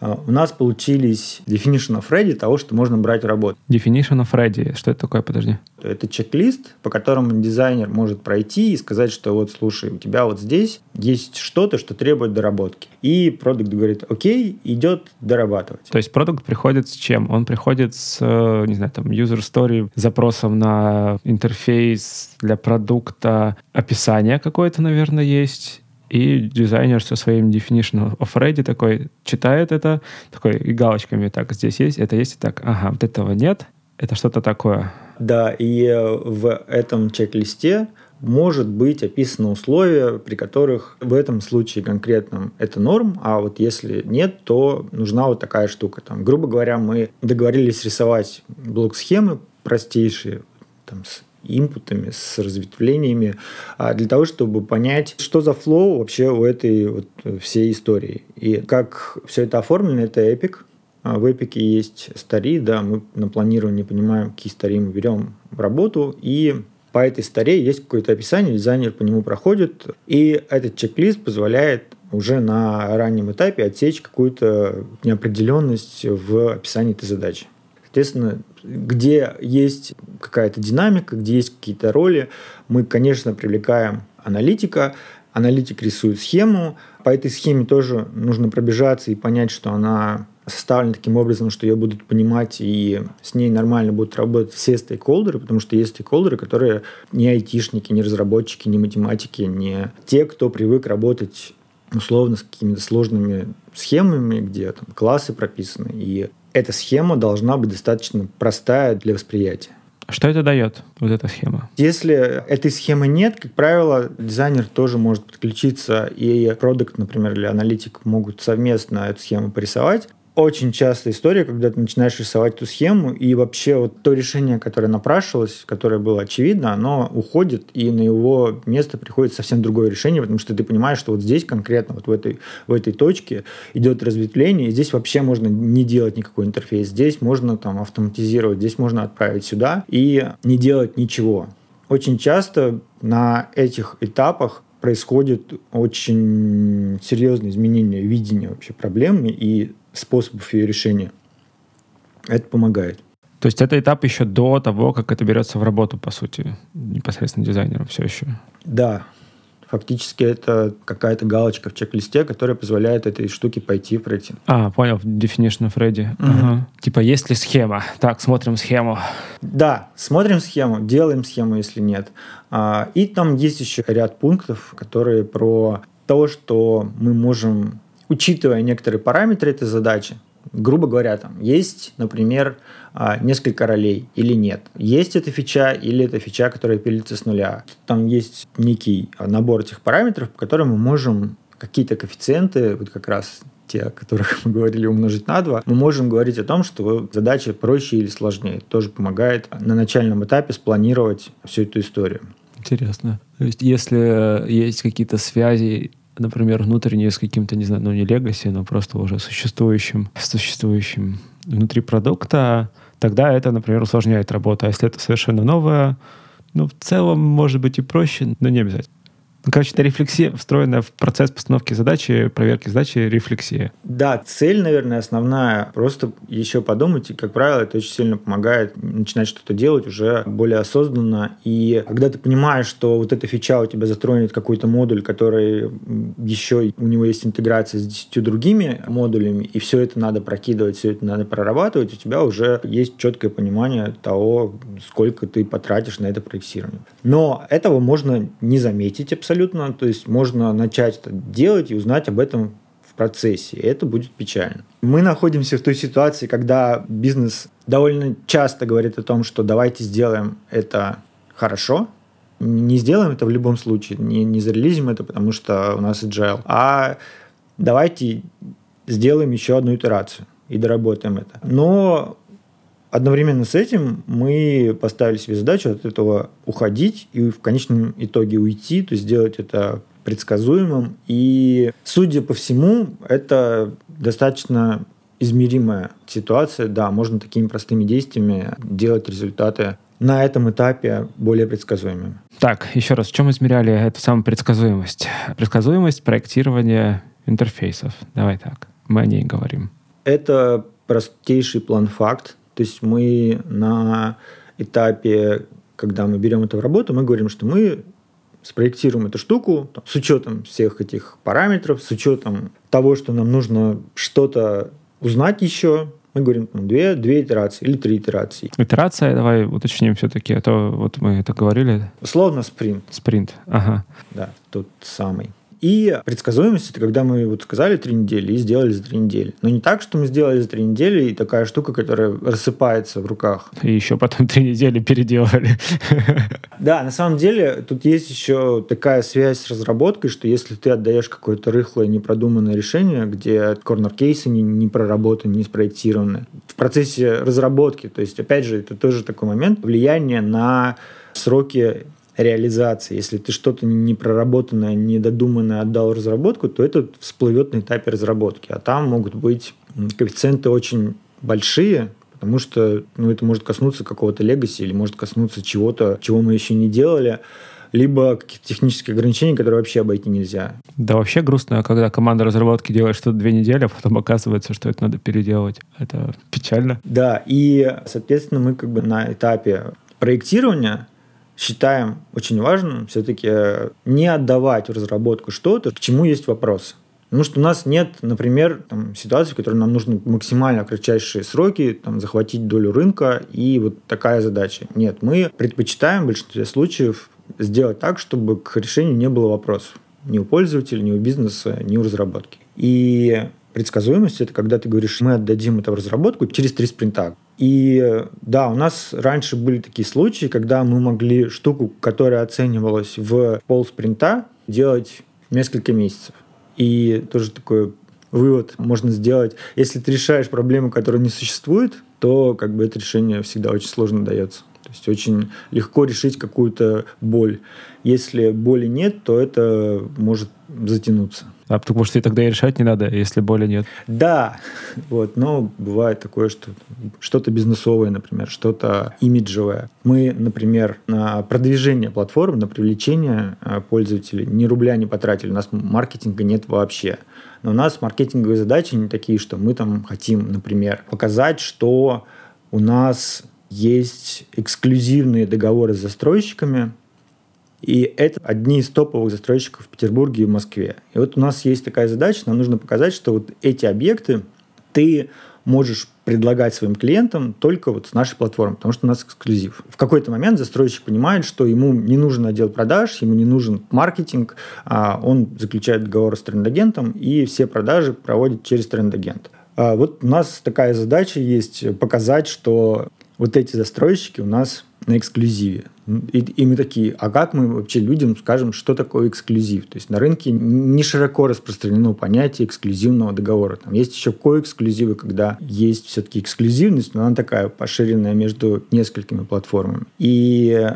у нас получились definition of ready того, что можно брать в работу. Definition of ready. Что это такое, подожди? Это чек-лист, по которому дизайнер может пройти и сказать, что вот, слушай, у тебя вот здесь есть что-то, что требует доработки. И продукт говорит, окей, идет дорабатывать. То есть продукт приходит с чем? Он приходит с, э, не знаю, там, user story, запросом на интерфейс для продукта, описание какое-то, наверное, есть, и дизайнер со своим definition of ready такой читает это, такой и галочками так, здесь есть, это есть, и так, ага, вот этого нет, это что-то такое. Да, и э, в этом чек-листе может быть описано условия, при которых в этом случае конкретном это норм, а вот если нет, то нужна вот такая штука. Там, грубо говоря, мы договорились рисовать блок-схемы простейшие, там, с инпутами, с разветвлениями, а, для того, чтобы понять, что за флоу вообще у этой вот всей истории. И как все это оформлено, это Epic. А, в Epic есть стари, да, мы на планировании понимаем, какие стари мы берем в работу, и по этой старе есть какое-то описание, дизайнер по нему проходит, и этот чек-лист позволяет уже на раннем этапе отсечь какую-то неопределенность в описании этой задачи. Соответственно, где есть какая-то динамика, где есть какие-то роли, мы, конечно, привлекаем аналитика, аналитик рисует схему, по этой схеме тоже нужно пробежаться и понять, что она составлена таким образом, что ее будут понимать и с ней нормально будут работать все стейкхолдеры, потому что есть стейкхолдеры, которые не айтишники, не разработчики, не математики, не те, кто привык работать условно с какими-то сложными схемами, где там классы прописаны, и эта схема должна быть достаточно простая для восприятия. Что это дает, вот эта схема? Если этой схемы нет, как правило, дизайнер тоже может подключиться, и продукт, например, или аналитик могут совместно эту схему порисовать очень частая история, когда ты начинаешь рисовать ту схему, и вообще вот то решение, которое напрашивалось, которое было очевидно, оно уходит, и на его место приходит совсем другое решение, потому что ты понимаешь, что вот здесь конкретно, вот в этой, в этой точке идет разветвление, и здесь вообще можно не делать никакой интерфейс, здесь можно там автоматизировать, здесь можно отправить сюда и не делать ничего. Очень часто на этих этапах происходит очень серьезное изменение видения вообще проблемы, и способов ее решения. Это помогает. То есть это этап еще до того, как это берется в работу, по сути, непосредственно дизайнером все еще? Да. Фактически это какая-то галочка в чек-листе, которая позволяет этой штуке пойти, пройти. А, понял, definition of ready. Угу. Ага. Типа, есть ли схема? Так, смотрим схему. Да, смотрим схему, делаем схему, если нет. А, и там есть еще ряд пунктов, которые про то, что мы можем учитывая некоторые параметры этой задачи, грубо говоря, там есть, например, а, несколько ролей или нет. Есть эта фича или это фича, которая пилится с нуля. Там есть некий набор этих параметров, по которым мы можем какие-то коэффициенты, вот как раз те, о которых мы говорили, умножить на 2, мы можем говорить о том, что задача проще или сложнее. Это тоже помогает на начальном этапе спланировать всю эту историю. Интересно. То есть, если есть какие-то связи например, внутреннее с каким-то, не знаю, ну не легаси, но просто уже существующим, существующим внутри продукта, тогда это, например, усложняет работу. А если это совершенно новое, ну, в целом, может быть и проще, но не обязательно. Ну, короче, это рефлексия, встроенная в процесс постановки задачи, проверки задачи, рефлексия. Да, цель, наверное, основная. Просто еще подумать, и, как правило, это очень сильно помогает начинать что-то делать уже более осознанно. И когда ты понимаешь, что вот эта фича у тебя затронет какой-то модуль, который еще у него есть интеграция с десятью другими модулями, и все это надо прокидывать, все это надо прорабатывать, у тебя уже есть четкое понимание того, сколько ты потратишь на это проектирование. Но этого можно не заметить абсолютно абсолютно. То есть можно начать это делать и узнать об этом в процессе. И это будет печально. Мы находимся в той ситуации, когда бизнес довольно часто говорит о том, что давайте сделаем это хорошо, не сделаем это в любом случае, не, не зарелизим это, потому что у нас agile, а давайте сделаем еще одну итерацию и доработаем это. Но одновременно с этим мы поставили себе задачу от этого уходить и в конечном итоге уйти, то есть сделать это предсказуемым. И, судя по всему, это достаточно измеримая ситуация. Да, можно такими простыми действиями делать результаты на этом этапе более предсказуемыми. Так, еще раз, в чем измеряли эту самую предсказуемость? Предсказуемость проектирования интерфейсов. Давай так, мы о ней говорим. Это простейший план-факт. То есть мы на этапе, когда мы берем это в работу, мы говорим, что мы спроектируем эту штуку там, с учетом всех этих параметров, с учетом того, что нам нужно что-то узнать еще, мы говорим там, две, две итерации или три итерации. Итерация, давай уточним все-таки, а то вот мы это говорили. Условно спринт. Спринт, ага. Да, тот самый. И предсказуемость – это когда мы вот сказали три недели и сделали за три недели. Но не так, что мы сделали за три недели, и такая штука, которая рассыпается в руках. И еще потом три недели переделали. Да, на самом деле тут есть еще такая связь с разработкой, что если ты отдаешь какое-то рыхлое, непродуманное решение, где корнер-кейсы не, не проработаны, не спроектированы, в процессе разработки, то есть, опять же, это тоже такой момент, влияние на сроки реализации. Если ты что-то не проработанное, недодуманное отдал в разработку, то это всплывет на этапе разработки. А там могут быть коэффициенты очень большие, потому что ну, это может коснуться какого-то легаси или может коснуться чего-то, чего мы еще не делали либо каких-то технических ограничений, которые вообще обойти нельзя. Да, вообще грустно, когда команда разработки делает что-то две недели, а потом оказывается, что это надо переделывать. Это печально. Да, и, соответственно, мы как бы на этапе проектирования считаем очень важным все-таки э, не отдавать в разработку что-то, к чему есть вопросы. Потому что у нас нет, например, там, ситуации, в которой нам нужно максимально кратчайшие сроки там, захватить долю рынка, и вот такая задача. Нет, мы предпочитаем в большинстве случаев сделать так, чтобы к решению не было вопросов. Ни у пользователя, ни у бизнеса, ни у разработки. И предсказуемость – это когда ты говоришь, мы отдадим это в разработку через три спринта. И да, у нас раньше были такие случаи, когда мы могли штуку, которая оценивалась в пол спринта, делать несколько месяцев. И тоже такой вывод можно сделать. Если ты решаешь проблему, которая не существует, то как бы это решение всегда очень сложно дается. То есть очень легко решить какую-то боль. Если боли нет, то это может затянуться. А потому что и тогда и решать не надо, если боли нет. Да, вот, но бывает такое, что что-то бизнесовое, например, что-то имиджевое. Мы, например, на продвижение платформ, на привлечение э, пользователей ни рубля не потратили, у нас маркетинга нет вообще. Но у нас маркетинговые задачи не такие, что мы там хотим, например, показать, что у нас есть эксклюзивные договоры с застройщиками, и это одни из топовых застройщиков в Петербурге и в Москве. И вот у нас есть такая задача, нам нужно показать, что вот эти объекты ты можешь предлагать своим клиентам только вот с нашей платформы, потому что у нас эксклюзив. В какой-то момент застройщик понимает, что ему не нужен отдел продаж, ему не нужен маркетинг, а он заключает договор с трендагентом, и все продажи проводит через трендагент. А вот у нас такая задача есть показать, что вот эти застройщики у нас на эксклюзиве. И, и мы такие, а как мы вообще людям скажем, что такое эксклюзив? То есть на рынке не широко распространено понятие эксклюзивного договора. Там есть еще коэксклюзивы, когда есть все-таки эксклюзивность, но она такая поширенная между несколькими платформами. И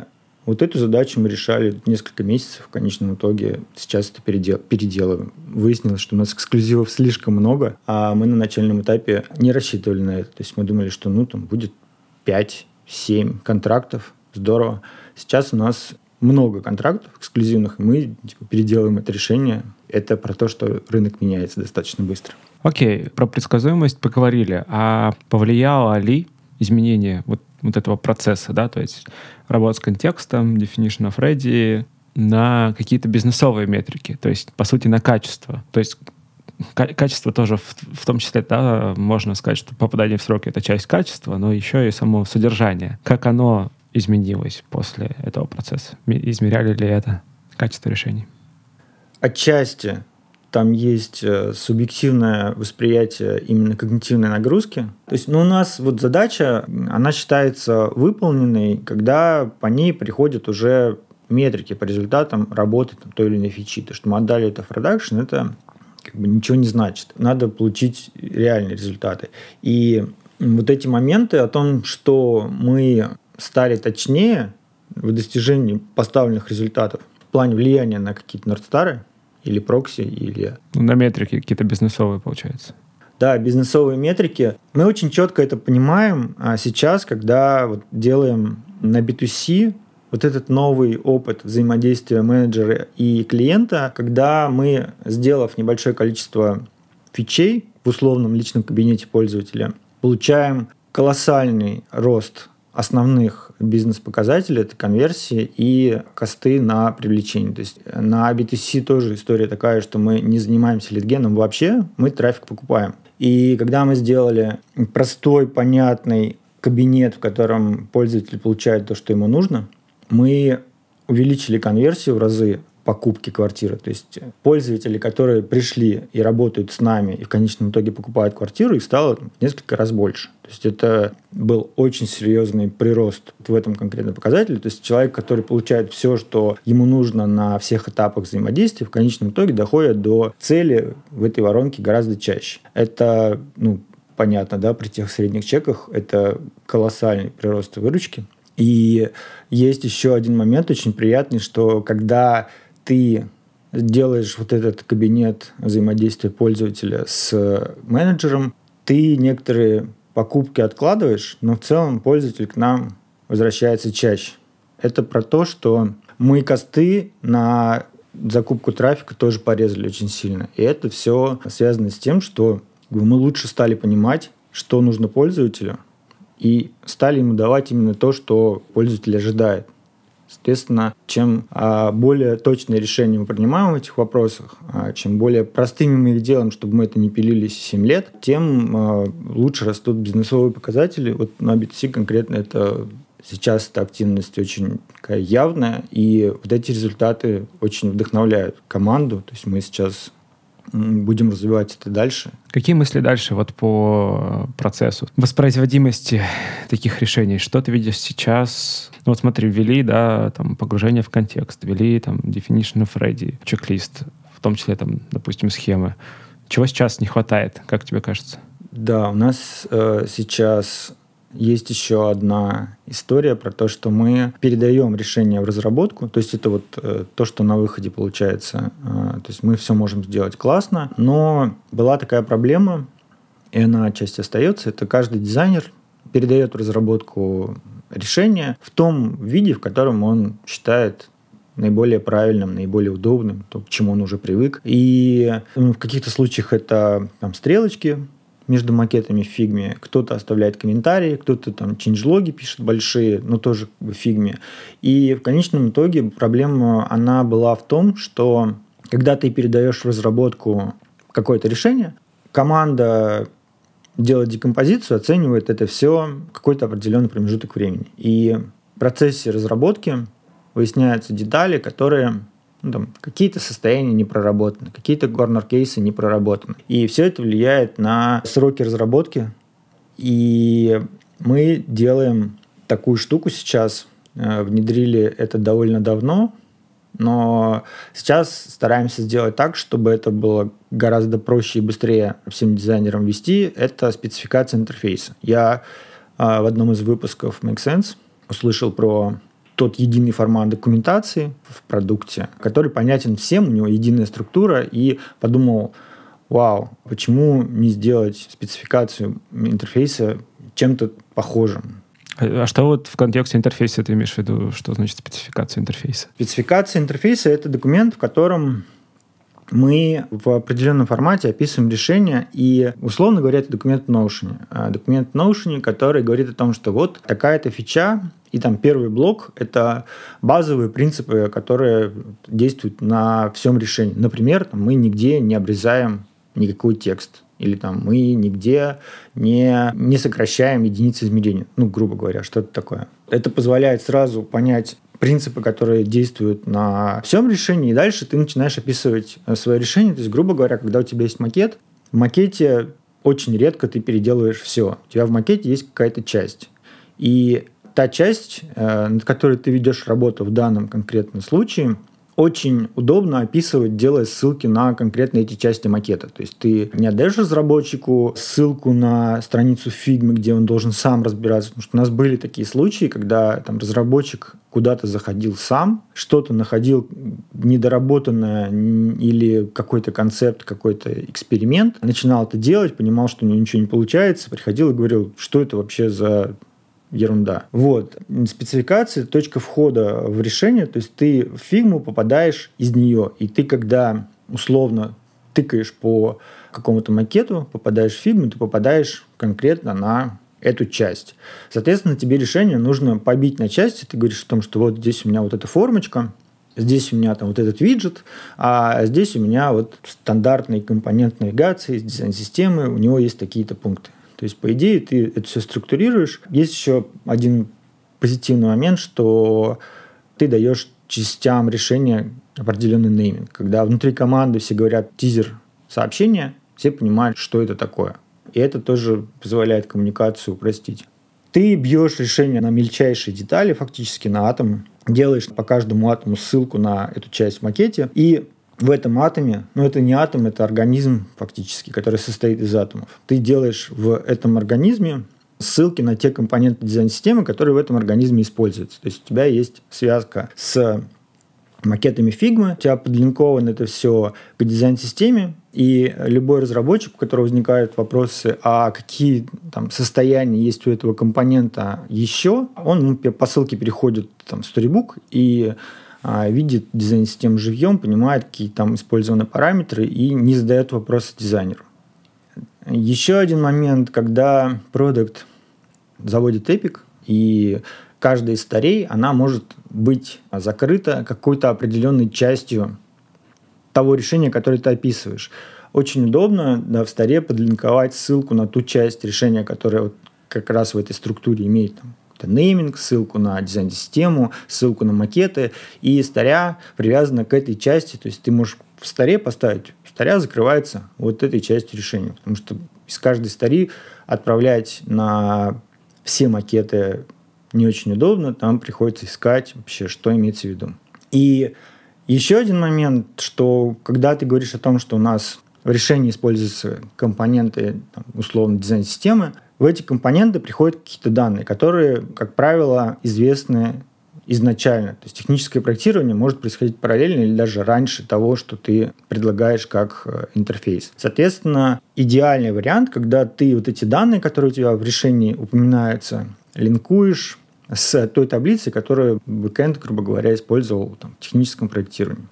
вот эту задачу мы решали несколько месяцев в конечном итоге. Сейчас это передел, переделываем. Выяснилось, что у нас эксклюзивов слишком много, а мы на начальном этапе не рассчитывали на это. То есть мы думали, что ну там будет 5-7 контрактов, здорово. Сейчас у нас много контрактов эксклюзивных, и мы типа, переделаем это решение. Это про то, что рынок меняется достаточно быстро. Окей, про предсказуемость поговорили. А повлияло ли изменение вот, вот этого процесса, да, то есть работа с контекстом, definition of ready, на какие-то бизнесовые метрики, то есть, по сути, на качество. То есть качество тоже в, в том числе, да, можно сказать, что попадание в сроки — это часть качества, но еще и само содержание. Как оно изменилось после этого процесса? Измеряли ли это качество решений? Отчасти там есть э, субъективное восприятие именно когнитивной нагрузки. То есть ну, у нас вот задача, она считается выполненной, когда по ней приходят уже метрики по результатам работы там, той или иной фичи. То, что мы отдали это в продакшн, это как бы ничего не значит. Надо получить реальные результаты. И вот эти моменты о том, что мы стали точнее в достижении поставленных результатов в плане влияния на какие-то Нордстары или прокси, или... Ну, на метрики какие-то бизнесовые, получается. Да, бизнесовые метрики. Мы очень четко это понимаем а сейчас, когда вот делаем на B2C вот этот новый опыт взаимодействия менеджера и клиента, когда мы, сделав небольшое количество фичей в условном личном кабинете пользователя, получаем колоссальный рост основных бизнес-показателей, это конверсии и косты на привлечение. То есть на B2C тоже история такая, что мы не занимаемся литгеном вообще, мы трафик покупаем. И когда мы сделали простой, понятный кабинет, в котором пользователь получает то, что ему нужно, мы увеличили конверсию в разы покупки квартиры. То есть пользователи, которые пришли и работают с нами, и в конечном итоге покупают квартиру, их стало в несколько раз больше. То есть это был очень серьезный прирост в этом конкретном показателе. То есть человек, который получает все, что ему нужно на всех этапах взаимодействия, в конечном итоге доходит до цели в этой воронке гораздо чаще. Это, ну, понятно, да, при тех средних чеках это колоссальный прирост выручки. И есть еще один момент очень приятный, что когда ты делаешь вот этот кабинет взаимодействия пользователя с менеджером, ты некоторые покупки откладываешь, но в целом пользователь к нам возвращается чаще. Это про то, что мы косты на закупку трафика тоже порезали очень сильно. И это все связано с тем, что мы лучше стали понимать, что нужно пользователю, и стали ему давать именно то, что пользователь ожидает. Соответственно, чем а, более точные решения мы принимаем в этих вопросах, а, чем более простыми мы их делаем, чтобы мы это не пилились 7 лет, тем а, лучше растут бизнесовые показатели. Вот на B2C конкретно это сейчас эта активность очень такая явная, и вот эти результаты очень вдохновляют команду. То есть мы сейчас будем развивать это дальше. Какие мысли дальше вот по процессу воспроизводимости таких решений? Что ты видишь сейчас? Ну вот смотри, ввели, да, там погружение в контекст, ввели там definition of ready, чек-лист, в том числе там, допустим, схемы. Чего сейчас не хватает, как тебе кажется? Да, у нас э, сейчас есть еще одна история про то, что мы передаем решение в разработку. То есть это вот э, то, что на выходе получается. Э, то есть мы все можем сделать классно, но была такая проблема, и она отчасти остается. Это каждый дизайнер передает в разработку решение в том виде, в котором он считает наиболее правильным, наиболее удобным, то, к чему он уже привык. И в каких-то случаях это там, стрелочки, между макетами в фигме. Кто-то оставляет комментарии, кто-то там changelog и пишет большие, но тоже в фигме. И в конечном итоге проблема, она была в том, что когда ты передаешь в разработку какое-то решение, команда делает декомпозицию, оценивает это все какой-то определенный промежуток времени. И в процессе разработки выясняются детали, которые ну, там, какие-то состояния не проработаны, какие-то corner case ы не проработаны. И все это влияет на сроки разработки. И мы делаем такую штуку сейчас, э, внедрили это довольно давно, но сейчас стараемся сделать так, чтобы это было гораздо проще и быстрее всем дизайнерам вести. Это спецификация интерфейса. Я э, в одном из выпусков Make Sense услышал про тот единый формат документации в продукте, который понятен всем, у него единая структура, и подумал, вау, почему не сделать спецификацию интерфейса чем-то похожим? А что вот в контексте интерфейса ты имеешь в виду, что значит спецификация интерфейса? Спецификация интерфейса – это документ, в котором мы в определенном формате описываем решение, и, условно говоря, это документ в Notion. А документ в Notion, который говорит о том, что вот такая-то фича, и там первый блок – это базовые принципы, которые действуют на всем решении. Например, там, мы нигде не обрезаем никакой текст. Или там мы нигде не, не сокращаем единицы измерения. Ну, грубо говоря, что это такое. Это позволяет сразу понять принципы, которые действуют на всем решении, и дальше ты начинаешь описывать э, свое решение. То есть, грубо говоря, когда у тебя есть макет, в макете очень редко ты переделываешь все. У тебя в макете есть какая-то часть. И та часть, э, над которой ты ведешь работу в данном конкретном случае, очень удобно описывать, делая ссылки на конкретные эти части макета. То есть ты не отдаешь разработчику ссылку на страницу фигмы, где он должен сам разбираться. Потому что у нас были такие случаи, когда там разработчик куда-то заходил сам, что-то находил недоработанное или какой-то концепт, какой-то эксперимент, начинал это делать, понимал, что у него ничего не получается, приходил и говорил, что это вообще за ерунда. Вот. Спецификация – точка входа в решение, то есть ты в фигму попадаешь из нее, и ты когда условно тыкаешь по какому-то макету, попадаешь в фигму, ты попадаешь конкретно на эту часть. Соответственно, тебе решение нужно побить на части. Ты говоришь о том, что вот здесь у меня вот эта формочка, здесь у меня там вот этот виджет, а здесь у меня вот стандартный компонент навигации, дизайн-системы, у него есть такие-то пункты. То есть, по идее, ты это все структурируешь. Есть еще один позитивный момент, что ты даешь частям решения определенный нейминг. Когда внутри команды все говорят тизер сообщения, все понимают, что это такое. И это тоже позволяет коммуникацию упростить. Ты бьешь решение на мельчайшие детали, фактически на атом, делаешь по каждому атому ссылку на эту часть в макете, и в этом атоме, ну это не атом, это организм фактически, который состоит из атомов. Ты делаешь в этом организме ссылки на те компоненты дизайн-системы, которые в этом организме используются. То есть у тебя есть связка с макетами Figma, у тебя подлинковано это все к дизайн-системе, и любой разработчик, у которого возникают вопросы, а какие там, состояния есть у этого компонента еще, он ну, по ссылке переходит там, в Storybook и видит дизайн-систему живьем, понимает, какие там использованы параметры и не задает вопросы дизайнеру. Еще один момент, когда продукт заводит Epic, и каждая из старей, она может быть закрыта какой-то определенной частью того решения, которое ты описываешь. Очень удобно да, в старе подлинковать ссылку на ту часть решения, которая вот как раз в этой структуре имеет там, нейминг, ссылку на дизайн-систему, ссылку на макеты, и старя привязана к этой части, то есть ты можешь в старе поставить, старя закрывается вот этой частью решения, потому что из каждой стари отправлять на все макеты не очень удобно, там приходится искать вообще, что имеется в виду. И еще один момент, что когда ты говоришь о том, что у нас в решении используются компоненты, условно, дизайн-системы, в эти компоненты приходят какие-то данные, которые, как правило, известны изначально. То есть техническое проектирование может происходить параллельно или даже раньше того, что ты предлагаешь как э, интерфейс. Соответственно, идеальный вариант, когда ты вот эти данные, которые у тебя в решении упоминаются, линкуешь с той таблицей, которую бэкэнд, грубо говоря, использовал там, в техническом проектировании.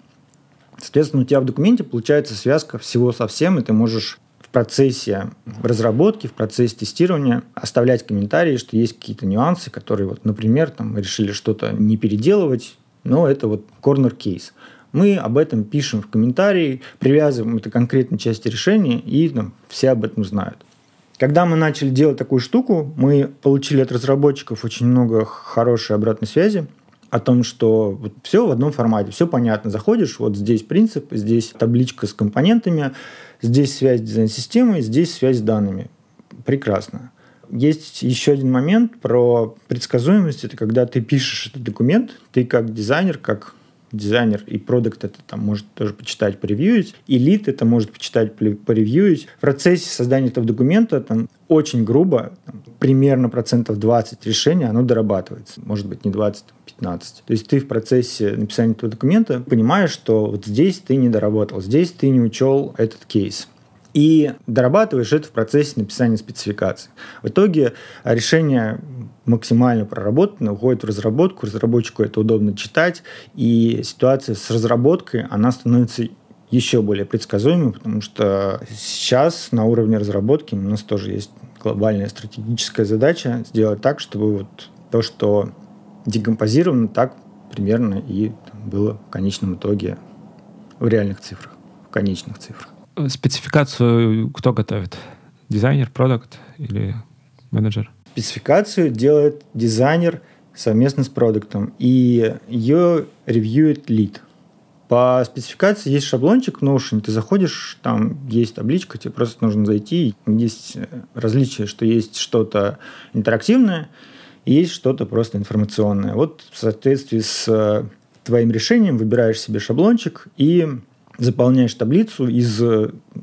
Соответственно, у тебя в документе получается связка всего со всем, и ты можешь процессе разработки, в процессе тестирования оставлять комментарии, что есть какие-то нюансы, которые, вот, например, там, мы решили что-то не переделывать, но это вот case. Мы об этом пишем в комментарии, привязываем это к конкретной части решения, и там, все об этом знают. Когда мы начали делать такую штуку, мы получили от разработчиков очень много хорошей обратной связи о том, что вот все в одном формате, все понятно. Заходишь, вот здесь принцип, здесь табличка с компонентами, Здесь связь с дизайн-системой, здесь связь с данными. Прекрасно. Есть еще один момент про предсказуемость. Это когда ты пишешь этот документ, ты как дизайнер, как дизайнер и продукт это там может тоже почитать, поревьюить, и лид это может почитать, поревьюить. В процессе создания этого документа там очень грубо, там, примерно процентов 20 решения, оно дорабатывается. Может быть, не 20, 15. То есть ты в процессе написания этого документа понимаешь, что вот здесь ты не доработал, здесь ты не учел этот кейс и дорабатываешь это в процессе написания спецификации. В итоге решение максимально проработано, уходит в разработку, разработчику это удобно читать, и ситуация с разработкой, она становится еще более предсказуемой, потому что сейчас на уровне разработки у нас тоже есть глобальная стратегическая задача сделать так, чтобы вот то, что декомпозировано, так примерно и было в конечном итоге в реальных цифрах, в конечных цифрах. Спецификацию кто готовит? Дизайнер, продукт или менеджер? Спецификацию делает дизайнер совместно с продуктом, и ее ревьюет лид. По спецификации есть шаблончик в Notion, ты заходишь, там есть табличка, тебе просто нужно зайти. Есть э, различие, что есть что-то интерактивное, есть что-то просто информационное. Вот в соответствии с твоим решением выбираешь себе шаблончик и заполняешь таблицу из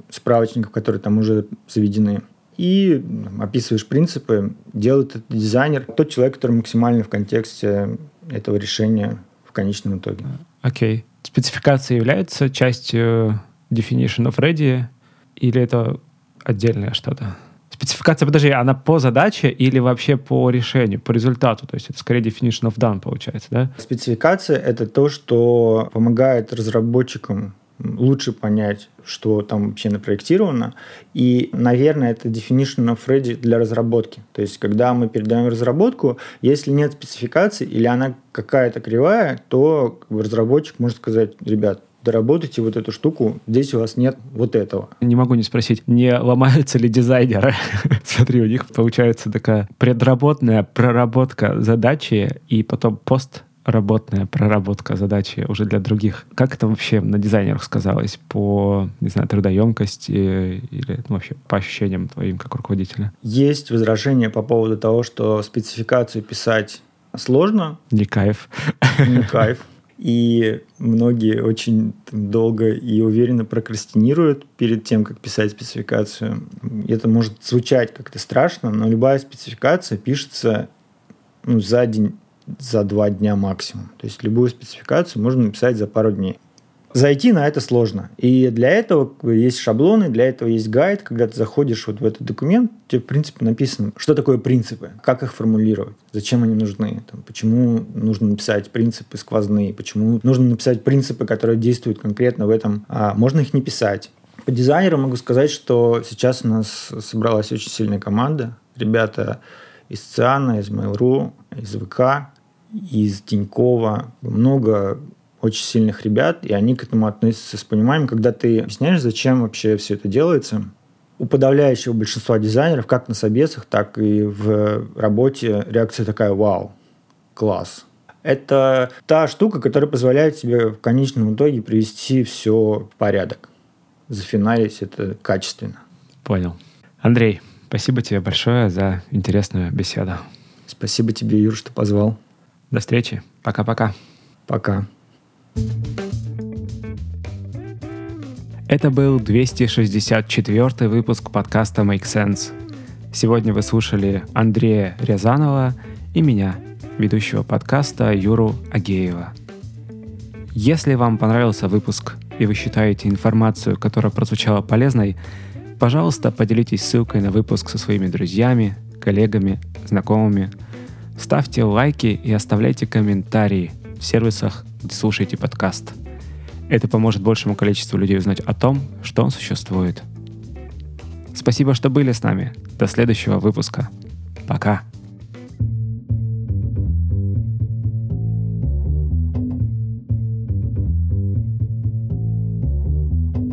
справочников, которые там уже заведены и описываешь принципы, делает это дизайнер, тот человек, который максимально в контексте этого решения в конечном итоге. Окей. Okay. Спецификация является частью definition of ready или это отдельное что-то? Спецификация, подожди, она по задаче или вообще по решению, по результату? То есть это скорее definition of done получается, да? Спецификация — это то, что помогает разработчикам лучше понять, что там вообще напроектировано. И, наверное, это definition of ready для разработки. То есть, когда мы передаем разработку, если нет спецификации или она какая-то кривая, то разработчик может сказать, ребят, доработайте вот эту штуку, здесь у вас нет вот этого. Не могу не спросить, не ломаются ли дизайнеры? Смотри, у них получается такая предработная проработка задачи и потом пост работная проработка задачи уже для других. Как это вообще на дизайнерах сказалось по, не знаю, трудоемкости или ну, вообще по ощущениям твоим как руководителя? Есть возражения по поводу того, что спецификацию писать сложно. Не кайф. Не кайф. И многие очень долго и уверенно прокрастинируют перед тем, как писать спецификацию. Это может звучать как-то страшно, но любая спецификация пишется ну, за день за два дня максимум. То есть любую спецификацию можно написать за пару дней. Зайти на это сложно. И для этого есть шаблоны, для этого есть гайд. Когда ты заходишь вот в этот документ, тебе, в принципе, написано, что такое принципы, как их формулировать, зачем они нужны, там, почему нужно написать принципы сквозные, почему нужно написать принципы, которые действуют конкретно в этом. А можно их не писать. По дизайнеру могу сказать, что сейчас у нас собралась очень сильная команда. Ребята из ЦИАНа, из Mail.ru, из ВК, из Тинькова, много очень сильных ребят, и они к этому относятся с пониманием, когда ты объясняешь, зачем вообще все это делается. У подавляющего большинства дизайнеров, как на собесах, так и в работе, реакция такая «Вау, класс». Это та штука, которая позволяет тебе в конечном итоге привести все в порядок. Зафиналить это качественно. Понял. Андрей, спасибо тебе большое за интересную беседу. Спасибо тебе, Юр, что позвал. До встречи. Пока-пока. Пока. Это был 264 выпуск подкаста Make Sense. Сегодня вы слушали Андрея Рязанова и меня, ведущего подкаста Юру Агеева. Если вам понравился выпуск и вы считаете информацию, которая прозвучала полезной, пожалуйста, поделитесь ссылкой на выпуск со своими друзьями, коллегами, знакомыми – Ставьте лайки и оставляйте комментарии в сервисах, где слушаете подкаст. Это поможет большему количеству людей узнать о том, что он существует. Спасибо, что были с нами. До следующего выпуска. Пока.